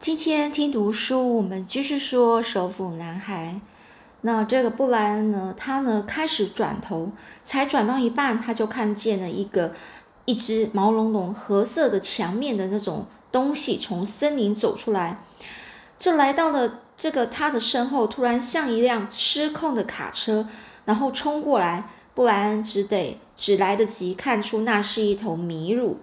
今天听读书，我们继续说首府男孩。那这个布莱恩呢，他呢开始转头，才转到一半，他就看见了一个一只毛茸茸、褐色的墙面的那种东西从森林走出来。这来到了这个他的身后，突然像一辆失控的卡车，然后冲过来。布莱恩只得只来得及看出那是一头麋鹿。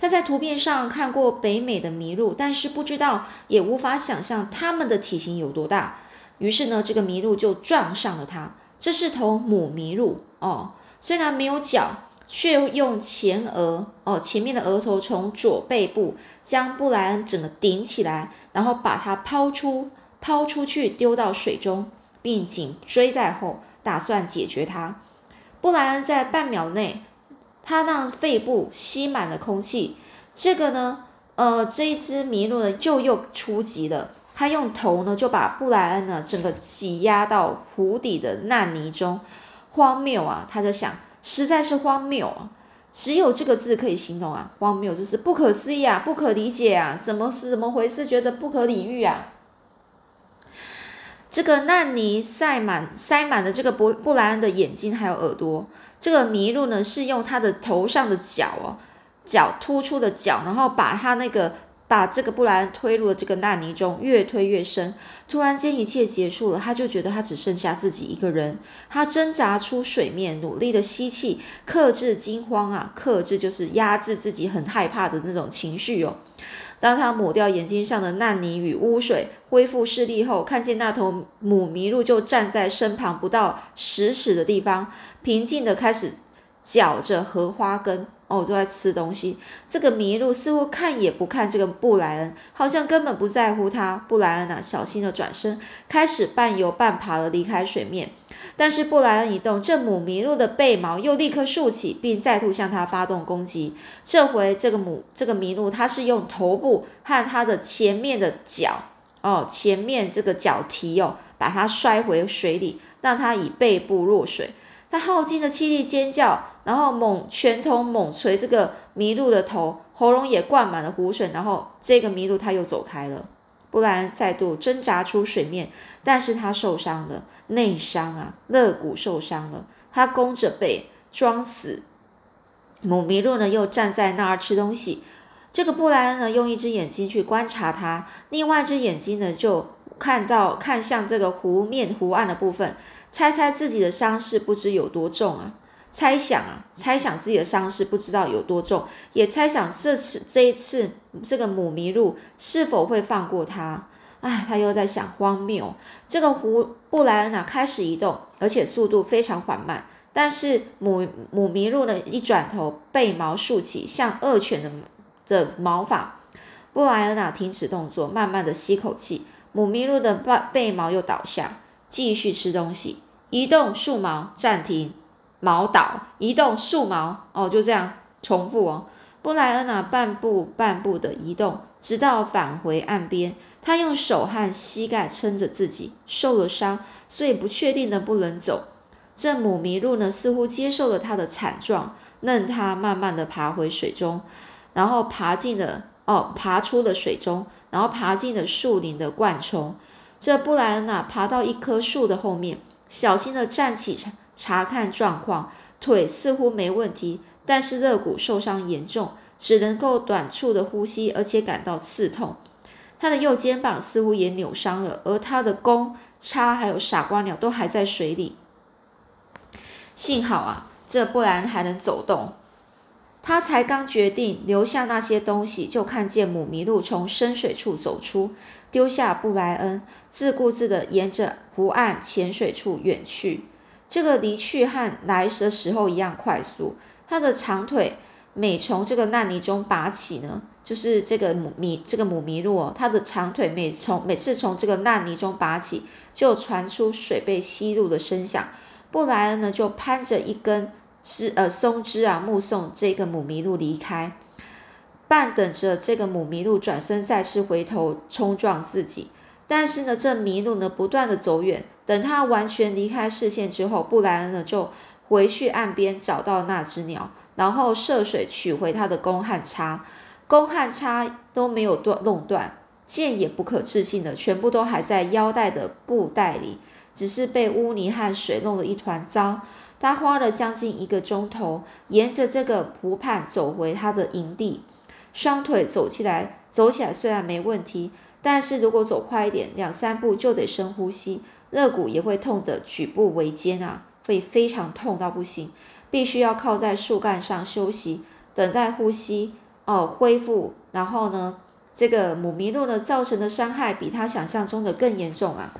他在图片上看过北美的麋鹿，但是不知道，也无法想象它们的体型有多大。于是呢，这个麋鹿就撞上了它。这是头母麋鹿哦，虽然没有脚，却用前额哦前面的额头从左背部将布莱恩整个顶起来，然后把它抛出抛出去丢到水中，并紧追在后，打算解决它。布莱恩在半秒内。他让肺部吸满了空气，这个呢，呃，这一只麋鹿呢就又出击了。他用头呢就把布莱恩呢整个挤压到湖底的烂泥中，荒谬啊！他就想，实在是荒谬啊！只有这个字可以形容啊，荒谬就是不可思议啊，不可理解啊，怎么是怎么回事？觉得不可理喻啊！这个烂泥塞满塞满了这个布布莱恩的眼睛还有耳朵。这个麋鹿呢，是用它的头上的角哦，角突出的角，然后把它那个把这个布莱恩推入了这个烂泥中，越推越深。突然间，一切结束了，他就觉得他只剩下自己一个人。他挣扎出水面，努力的吸气，克制惊慌啊，克制就是压制自己很害怕的那种情绪哦。当他抹掉眼睛上的烂泥与污水，恢复视力后，看见那头母麋鹿就站在身旁不到十尺的地方，平静地开始嚼着荷花根。哦，就在吃东西。这个麋鹿似乎看也不看这个布莱恩，好像根本不在乎他。布莱恩啊，小心的转身，开始半游半爬的离开水面。但是布莱恩一动，这母麋鹿的背毛又立刻竖起，并再度向他发动攻击。这回这个母这个麋鹿，它是用头部和它的前面的脚哦，前面这个脚蹄哦，把它摔回水里，让它以背部落水。他耗尽了气力尖叫，然后猛拳头猛捶这个麋鹿的头，喉咙也灌满了湖水。然后这个麋鹿它又走开了。布莱恩再度挣扎出水面，但是他受伤了，内伤啊，肋骨受伤了。他弓着背装死。母麋鹿呢，又站在那儿吃东西。这个布莱恩呢，用一只眼睛去观察它，另外一只眼睛呢，就看到看向这个湖面湖岸的部分，猜猜自己的伤势不知有多重啊。猜想啊，猜想自己的伤势不知道有多重，也猜想这次这一次这个母麋鹿是否会放过他。哎，他又在想荒谬。这个胡布莱恩啊开始移动，而且速度非常缓慢。但是母母麋鹿呢一转头，背毛竖起，像恶犬的的毛发。布莱恩啊停止动作，慢慢的吸口气。母麋鹿的背背毛又倒下，继续吃东西。移动竖毛，暂停。毛倒移动竖毛哦，就这样重复哦。布莱恩啊，半步半步的移动，直到返回岸边。他用手和膝盖撑着自己，受了伤，所以不确定能不能走。这母麋鹿呢，似乎接受了他的惨状，任他慢慢的爬回水中，然后爬进了哦，爬出了水中，然后爬进了树林的灌丛。这布莱恩啊，爬到一棵树的后面，小心的站起。查看状况，腿似乎没问题，但是肋骨受伤严重，只能够短促的呼吸，而且感到刺痛。他的右肩膀似乎也扭伤了，而他的弓、叉还有傻瓜鸟都还在水里。幸好啊，这布莱恩还能走动。他才刚决定留下那些东西，就看见母麋鹿从深水处走出，丢下布莱恩，自顾自地沿着湖岸浅水处远去。这个离去和来时的时候一样快速。他的长腿每从这个烂泥中拔起呢，就是这个母麋这个母麋鹿哦，它的长腿每从每次从这个烂泥中拔起，就传出水被吸入的声响。布莱恩呢就攀着一根枝呃松枝啊，目送这个母麋鹿离开，半等着这个母麋鹿转身再次回头冲撞自己。但是呢，这麋鹿呢不断的走远。等他完全离开视线之后，布莱恩呢就回去岸边找到那只鸟，然后涉水取回他的弓和叉，弓和叉都没有断弄断。剑也不可置信的，全部都还在腰带的布袋里，只是被污泥和水弄得一团糟。他花了将近一个钟头，沿着这个湖畔走回他的营地。双腿走起来，走起来虽然没问题，但是如果走快一点，两三步就得深呼吸，肋骨也会痛得举步维艰啊，会非常痛到不行，必须要靠在树干上休息，等待呼吸哦恢复。然后呢，这个母麋鹿呢造成的伤害比他想象中的更严重啊！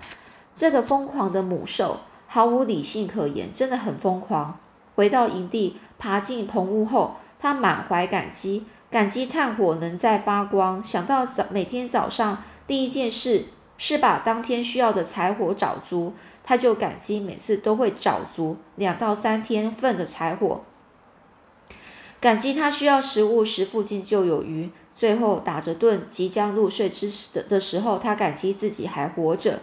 这个疯狂的母兽毫无理性可言，真的很疯狂。回到营地，爬进棚屋后，他满怀感激。感激炭火能再发光，想到早每天早上第一件事是把当天需要的柴火找足，他就感激每次都会找足两到三天份的柴火。感激他需要食物时附近就有鱼。最后打着盹即将入睡之时的的时候，他感激自己还活着。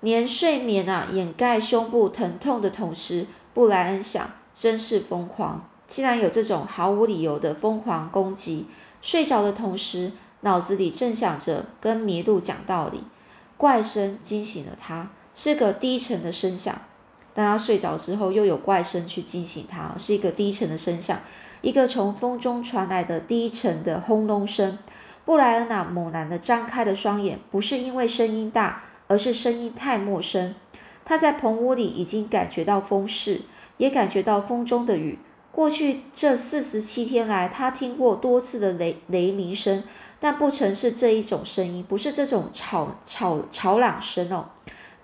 连睡眠啊掩盖胸部疼痛的同时，布莱恩想，真是疯狂。竟然有这种毫无理由的疯狂攻击！睡着的同时，脑子里正想着跟麋鹿讲道理。怪声惊醒了他，是个低沉的声响。当他睡着之后，又有怪声去惊醒他，是一个低沉的声响，一个从风中传来的低沉的轰隆声。布莱恩娜猛然的张开了双眼，不是因为声音大，而是声音太陌生。他在棚屋里已经感觉到风势，也感觉到风中的雨。过去这四十七天来，他听过多次的雷雷鸣声，但不曾是这一种声音，不是这种吵吵吵嚷声哦，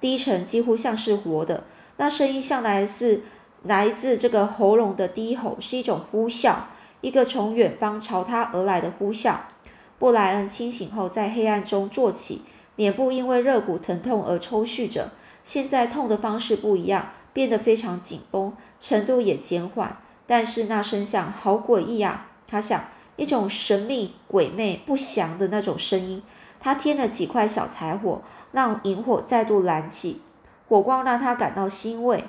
低沉几乎像是活的。那声音向来是来自这个喉咙的低吼，是一种呼啸，一个从远方朝他而来的呼啸。布莱恩清醒后，在黑暗中坐起，脸部因为肋骨疼痛而抽搐着，现在痛的方式不一样，变得非常紧绷，程度也减缓。但是那声响好诡异啊！他想，一种神秘、鬼魅、不祥的那种声音。他添了几块小柴火，让萤火再度燃起，火光让他感到欣慰。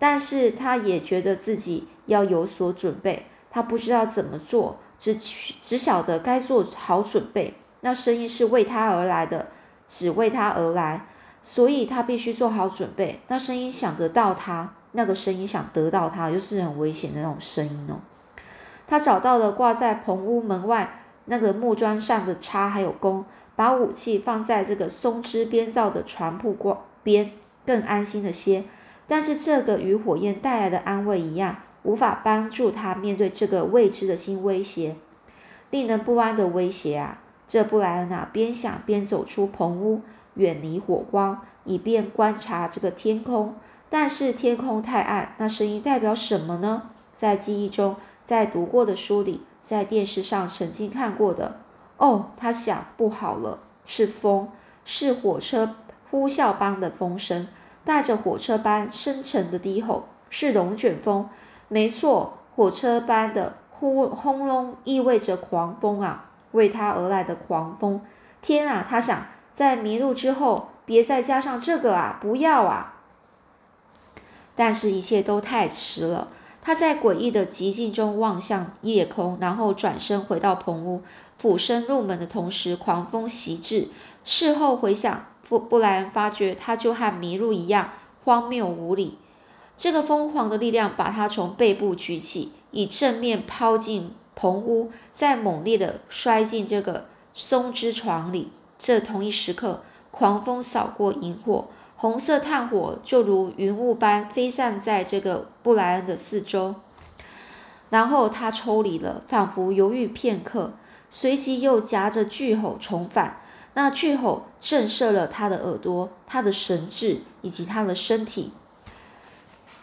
但是他也觉得自己要有所准备。他不知道怎么做，只只晓得该做好准备。那声音是为他而来的，只为他而来，所以他必须做好准备。那声音想得到他。那个声音想得到他，就是很危险的那种声音哦。他找到了挂在棚屋门外那个木桩上的叉还有弓，把武器放在这个松枝编造的床铺边，更安心了些。但是这个与火焰带来的安慰一样，无法帮助他面对这个未知的新威胁，令人不安的威胁啊！这布莱恩啊，边想边走出棚屋，远离火光，以便观察这个天空。但是天空太暗，那声音代表什么呢？在记忆中，在读过的书里，在电视上曾经看过的。哦，他想，不好了，是风，是火车呼啸般的风声，带着火车般深沉的低吼，是龙卷风。没错，火车般的呼轰隆意味着狂风啊，为他而来的狂风。天啊，他想，在迷路之后，别再加上这个啊，不要啊！但是，一切都太迟了。他在诡异的寂静中望向夜空，然后转身回到棚屋，俯身入门的同时，狂风袭至。事后回想，布布莱恩发觉，他就和麋鹿一样荒谬无理。这个疯狂的力量把他从背部举起，以正面抛进棚屋，再猛烈的摔进这个松枝床里。这同一时刻，狂风扫过萤火。红色炭火就如云雾般飞散在这个布莱恩的四周，然后他抽离了，仿佛犹豫片刻，随即又夹着巨吼重返。那巨吼震慑了他的耳朵、他的神智以及他的身体。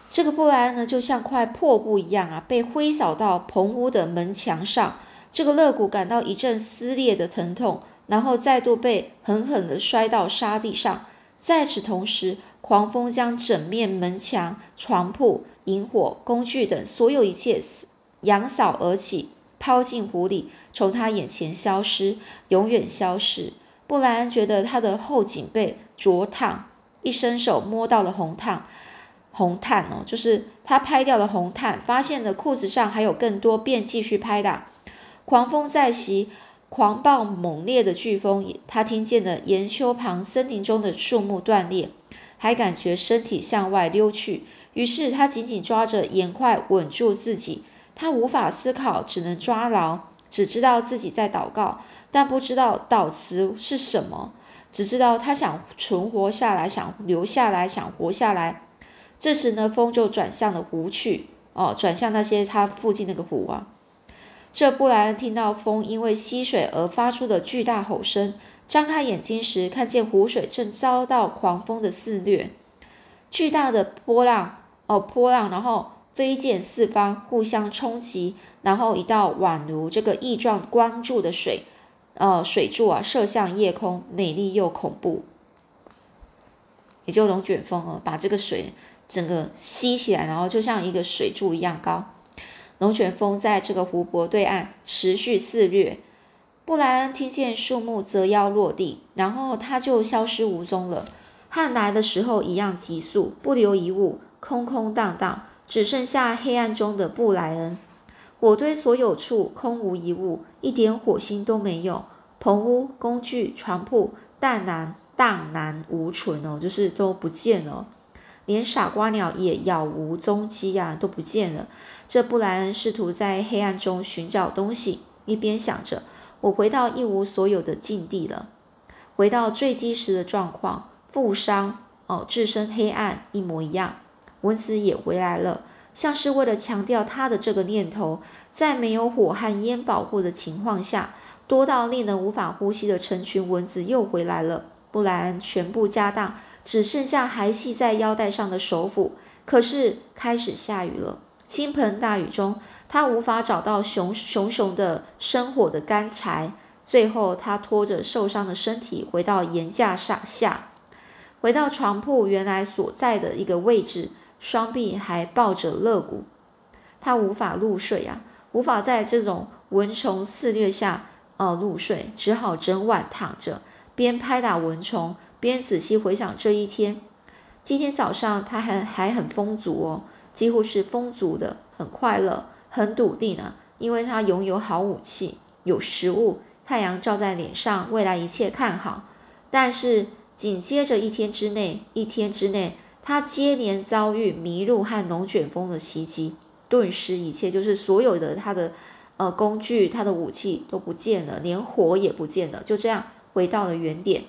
这个布莱恩呢，就像块破布一样啊，被挥扫到棚屋的门墙上。这个肋骨感到一阵撕裂的疼痛，然后再度被狠狠地摔到沙地上。在此同时，狂风将整面门墙、床铺、引火工具等所有一切扬扫而起，抛进湖里，从他眼前消失，永远消失。布莱恩觉得他的后颈背灼烫，一伸手摸到了红炭，红炭哦，就是他拍掉了红炭，发现了裤子上还有更多，便继续拍打。狂风再袭，狂暴猛烈的飓风，他听见了岩丘旁森林中的树木断裂，还感觉身体向外溜去。于是他紧紧抓着岩块稳住自己。他无法思考，只能抓牢，只知道自己在祷告，但不知道祷词是什么。只知道他想存活下来，想留下来，想活下来。这时呢，风就转向了湖去，哦，转向那些他附近那个湖啊。这布莱恩听到风因为吸水而发出的巨大吼声，张开眼睛时，看见湖水正遭到狂风的肆虐，巨大的波浪哦，波浪，然后飞溅四方，互相冲击，然后一道宛如这个异状光柱的水，呃，水柱啊，射向夜空，美丽又恐怖。也就龙卷风哦，把这个水整个吸起来，然后就像一个水柱一样高。龙卷风在这个湖泊对岸持续肆虐，布莱恩听见树木折腰落地，然后他就消失无踪了，和来的时候一样急速，不留一物，空空荡荡，只剩下黑暗中的布莱恩。火堆所有处空无一物，一点火星都没有，棚屋、工具、床铺淡然荡然无存哦，就是都不见了。连傻瓜鸟也杳无踪迹呀，都不见了。这布莱恩试图在黑暗中寻找东西，一边想着：“我回到一无所有的境地了，回到坠机时的状况，负伤哦，置身黑暗一模一样。”蚊子也回来了，像是为了强调他的这个念头：在没有火和烟保护的情况下，多到令人无法呼吸的成群蚊子又回来了。布莱恩全部家当。只剩下还系在腰带上的手斧。可是开始下雨了，倾盆大雨中，他无法找到熊熊熊的生火的干柴。最后，他拖着受伤的身体回到岩架上下，回到床铺原来所在的一个位置，双臂还抱着肋骨。他无法入睡啊，无法在这种蚊虫肆虐下呃入睡，只好整晚躺着，边拍打蚊虫。边仔细回想这一天，今天早上他还还很丰足哦，几乎是丰足的，很快乐，很笃定啊，因为他拥有好武器，有食物，太阳照在脸上，未来一切看好。但是紧接着一天之内，一天之内，他接连遭遇迷路和龙卷风的袭击，顿时一切就是所有的他的呃工具，他的武器都不见了，连火也不见了，就这样回到了原点。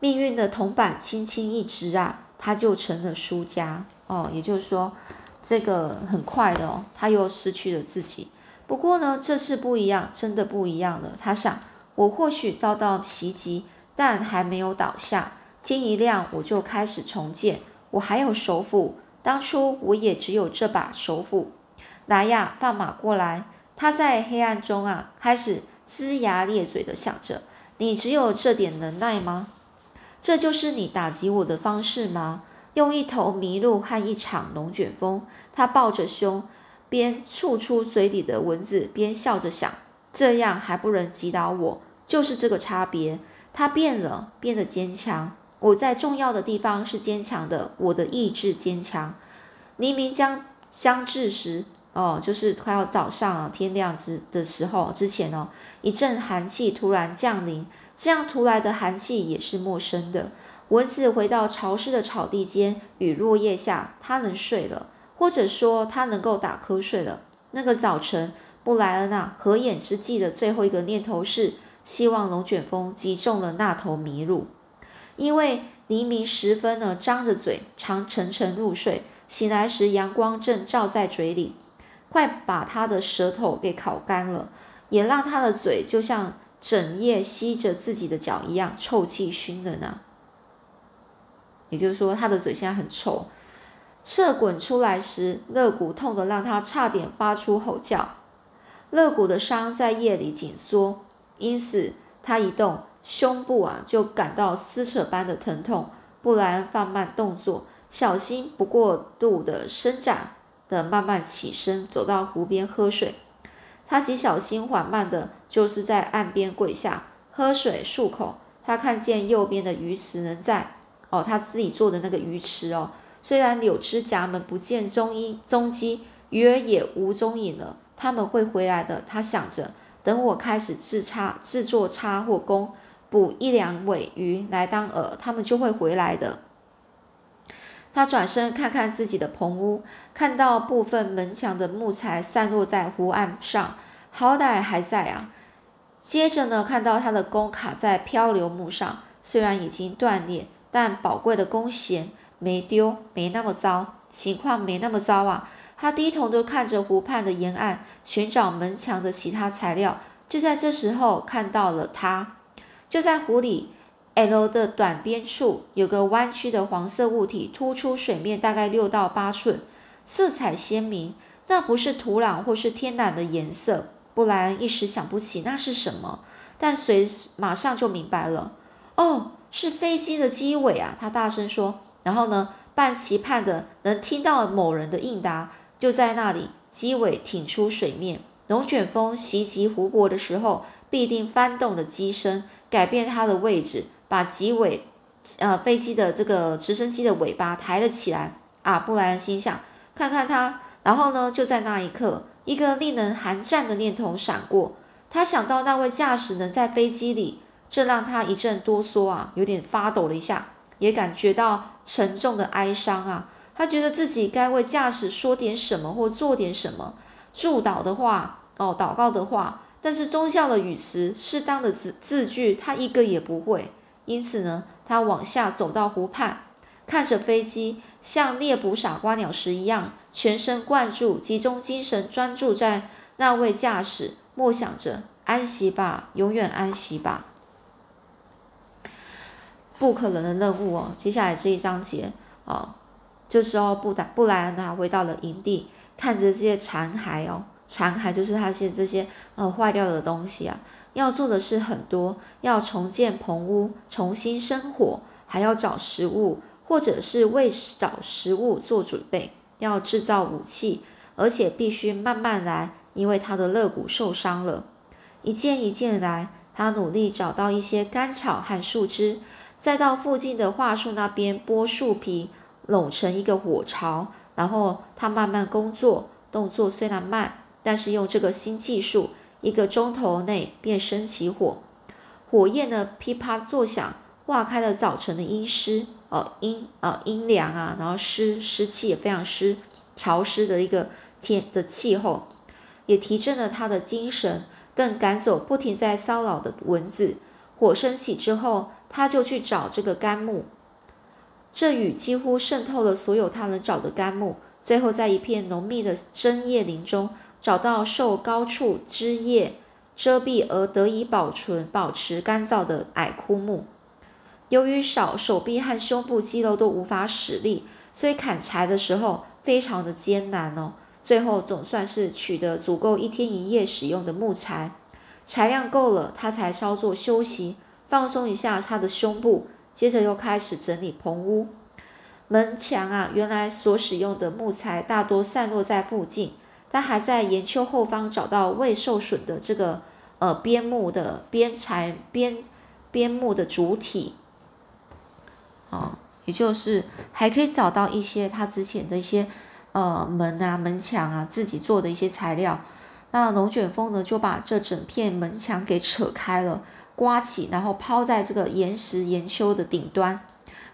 命运的铜板轻轻一支啊，他就成了输家哦。也就是说，这个很快的哦，他又失去了自己。不过呢，这次不一样，真的不一样了。他想，我或许遭到袭击，但还没有倒下。天一亮，我就开始重建。我还有手斧，当初我也只有这把手斧。来呀，放马过来！他在黑暗中啊，开始龇牙咧嘴的想着：你只有这点能耐吗？这就是你打击我的方式吗？用一头麋鹿和一场龙卷风。他抱着胸，边吐出嘴里的蚊子，边笑着想：这样还不能击倒我，就是这个差别。他变了，变得坚强。我在重要的地方是坚强的，我的意志坚强。黎明将将至时，哦，就是快要早上啊，天亮之的时候之前哦，一阵寒气突然降临。这样突来的寒气也是陌生的。蚊子回到潮湿的草地间与落叶下，它能睡了，或者说它能够打瞌睡了。那个早晨，布莱恩娜合眼之际的最后一个念头是希望龙卷风击中了那头麋鹿，因为黎明时分呢，张着嘴，常沉沉入睡。醒来时，阳光正照在嘴里，快把他的舌头给烤干了，也让他的嘴就像。整夜吸着自己的脚一样，臭气熏人啊！也就是说，他的嘴现在很臭。侧滚出来时，肋骨痛得让他差点发出吼叫。肋骨的伤在夜里紧缩，因此他一动，胸部啊就感到撕扯般的疼痛。布莱恩放慢动作，小心不过度的伸展的慢慢起身，走到湖边喝水。他极小心缓慢的，就是在岸边跪下喝水漱口。他看见右边的鱼池仍在，哦，他自己做的那个鱼池哦，虽然柳枝夹门不见踪影踪迹，鱼儿也无踪影了。他们会回来的，他想着。等我开始制叉制作叉或弓，捕一两尾鱼来当饵，他们就会回来的。他转身看看自己的棚屋，看到部分门墙的木材散落在湖岸上，好歹还在啊。接着呢，看到他的弓卡在漂流木上，虽然已经断裂，但宝贵的弓弦没丢，没那么糟，情况没那么糟啊。他低头就看着湖畔的沿岸，寻找门墙的其他材料。就在这时候，看到了他，就在湖里。L 的短边处有个弯曲的黄色物体，突出水面大概六到八寸，色彩鲜明。那不是土壤或是天然的颜色。布莱恩一时想不起那是什么，但随马上就明白了。哦，是飞机的机尾啊！他大声说。然后呢，半期盼的能听到某人的应答。就在那里，机尾挺出水面。龙卷风袭击湖泊的时候，必定翻动的机身改变它的位置。把机尾，呃，飞机的这个直升机的尾巴抬了起来啊！布莱恩心想，看看他，然后呢，就在那一刻，一个令人寒战的念头闪过。他想到那位驾驶能在飞机里，这让他一阵哆嗦啊，有点发抖了一下，也感觉到沉重的哀伤啊。他觉得自己该为驾驶说点什么或做点什么，祝祷的话，哦，祷告的话，但是宗教的语词、适当的字字句，他一个也不会。因此呢，他往下走到湖畔，看着飞机，像猎捕傻瓜鸟时一样，全神贯注，集中精神，专注在那位驾驶，默想着安息吧，永远安息吧。不可能的任务哦。接下来这一章节啊，这时候布达布莱恩他回到了营地，看着这些残骸哦，残骸就是他些这些呃坏掉的东西啊。要做的事很多，要重建棚屋，重新生火，还要找食物，或者是为找食物做准备。要制造武器，而且必须慢慢来，因为他的肋骨受伤了。一件一件来，他努力找到一些干草和树枝，再到附近的桦树那边剥树皮，拢成一个火巢。然后他慢慢工作，动作虽然慢，但是用这个新技术。一个钟头内便升起火，火焰呢噼啪作响，化开了早晨的阴湿，哦阴啊阴凉啊，然后湿湿气也非常湿，潮湿的一个天的气候，也提振了他的精神，更赶走不停在骚扰的蚊子。火升起之后，他就去找这个干木，这雨几乎渗透了所有他能找的干木，最后在一片浓密的针叶林中。找到受高处枝叶遮蔽而得以保存、保持干燥的矮枯木。由于少手臂和胸部肌肉都无法使力，所以砍柴的时候非常的艰难哦。最后总算是取得足够一天一夜使用的木材，材量够了，他才稍作休息，放松一下他的胸部，接着又开始整理棚屋。门墙啊，原来所使用的木材大多散落在附近。他还在岩丘后方找到未受损的这个呃边木的边材边边木的主体，哦，也就是还可以找到一些他之前的一些呃门啊门墙啊自己做的一些材料。那龙卷风呢就把这整片门墙给扯开了，刮起，然后抛在这个岩石岩丘的顶端。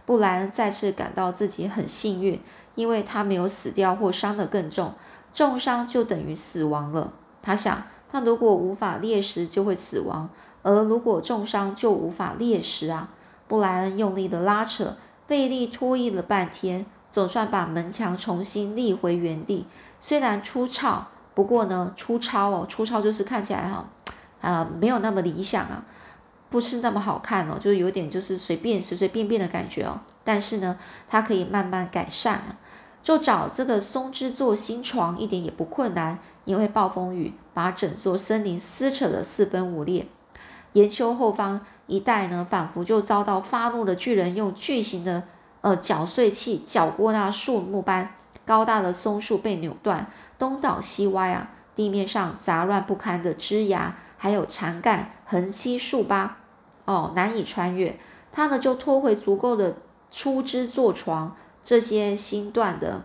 布莱恩再次感到自己很幸运，因为他没有死掉或伤得更重。重伤就等于死亡了。他想，他如果无法猎食，就会死亡；而如果重伤，就无法猎食啊！布莱恩用力的拉扯，费力拖曳了半天，总算把门墙重新立回原地。虽然粗糙，不过呢，粗糙哦，粗糙就是看起来哈，啊，没有那么理想啊，不是那么好看哦，就是有点就是随便随随便便的感觉哦。但是呢，它可以慢慢改善啊。就找这个松枝做新床，一点也不困难。因为暴风雨把整座森林撕扯得四分五裂，岩丘后方一带呢，仿佛就遭到发怒的巨人用巨型的呃绞碎器绞过那树木般高大的松树被扭断，东倒西歪啊！地面上杂乱不堪的枝芽还有残干横七竖八，哦，难以穿越。他呢就拖回足够的粗枝做床。这些新断的，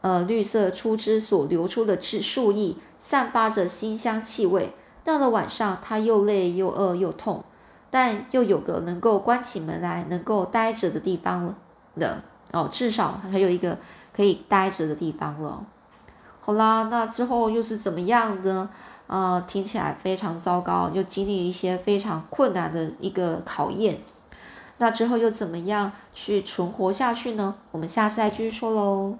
呃，绿色粗枝所流出的枝树叶，散发着馨香气味。到了晚上，他又累又饿又痛，但又有个能够关起门来能够待着的地方了的哦，至少还有一个可以待着的地方了。好啦，那之后又是怎么样呢？啊，听起来非常糟糕，又经历一些非常困难的一个考验。那之后又怎么样去存活下去呢？我们下次再继续说喽。